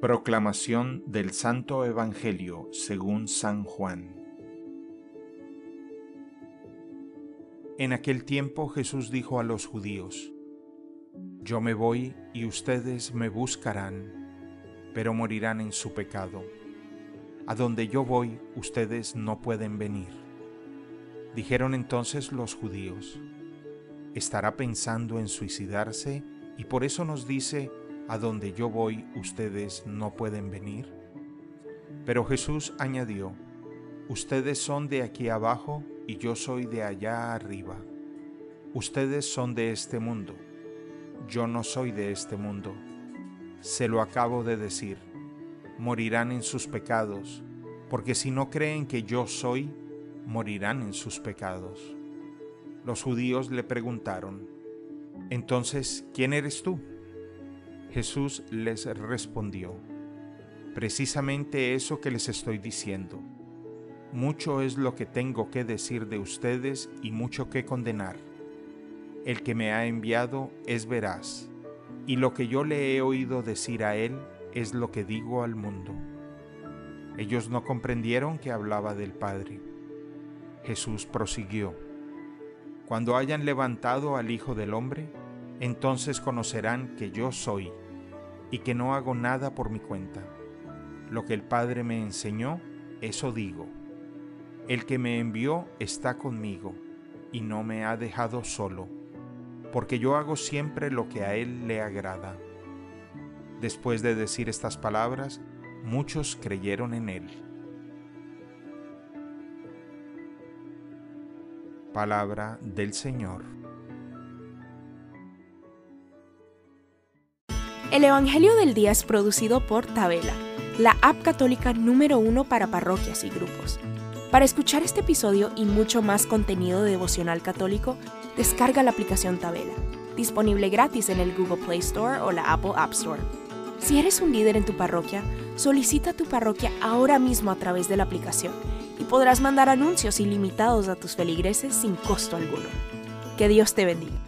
Proclamación del Santo Evangelio según San Juan. En aquel tiempo Jesús dijo a los judíos, Yo me voy y ustedes me buscarán, pero morirán en su pecado. A donde yo voy ustedes no pueden venir. Dijeron entonces los judíos, ¿estará pensando en suicidarse y por eso nos dice, a donde yo voy ustedes no pueden venir? Pero Jesús añadió, Ustedes son de aquí abajo y yo soy de allá arriba. Ustedes son de este mundo, yo no soy de este mundo. Se lo acabo de decir, morirán en sus pecados, porque si no creen que yo soy, morirán en sus pecados. Los judíos le preguntaron, Entonces, ¿quién eres tú? Jesús les respondió, precisamente eso que les estoy diciendo. Mucho es lo que tengo que decir de ustedes y mucho que condenar. El que me ha enviado es veraz, y lo que yo le he oído decir a él es lo que digo al mundo. Ellos no comprendieron que hablaba del Padre. Jesús prosiguió, Cuando hayan levantado al Hijo del Hombre, entonces conocerán que yo soy y que no hago nada por mi cuenta. Lo que el Padre me enseñó, eso digo. El que me envió está conmigo y no me ha dejado solo, porque yo hago siempre lo que a Él le agrada. Después de decir estas palabras, muchos creyeron en Él. Palabra del Señor. El Evangelio del Día es producido por Tabela, la app católica número uno para parroquias y grupos. Para escuchar este episodio y mucho más contenido de devocional católico, descarga la aplicación Tabela, disponible gratis en el Google Play Store o la Apple App Store. Si eres un líder en tu parroquia, solicita tu parroquia ahora mismo a través de la aplicación y podrás mandar anuncios ilimitados a tus feligreses sin costo alguno. Que Dios te bendiga.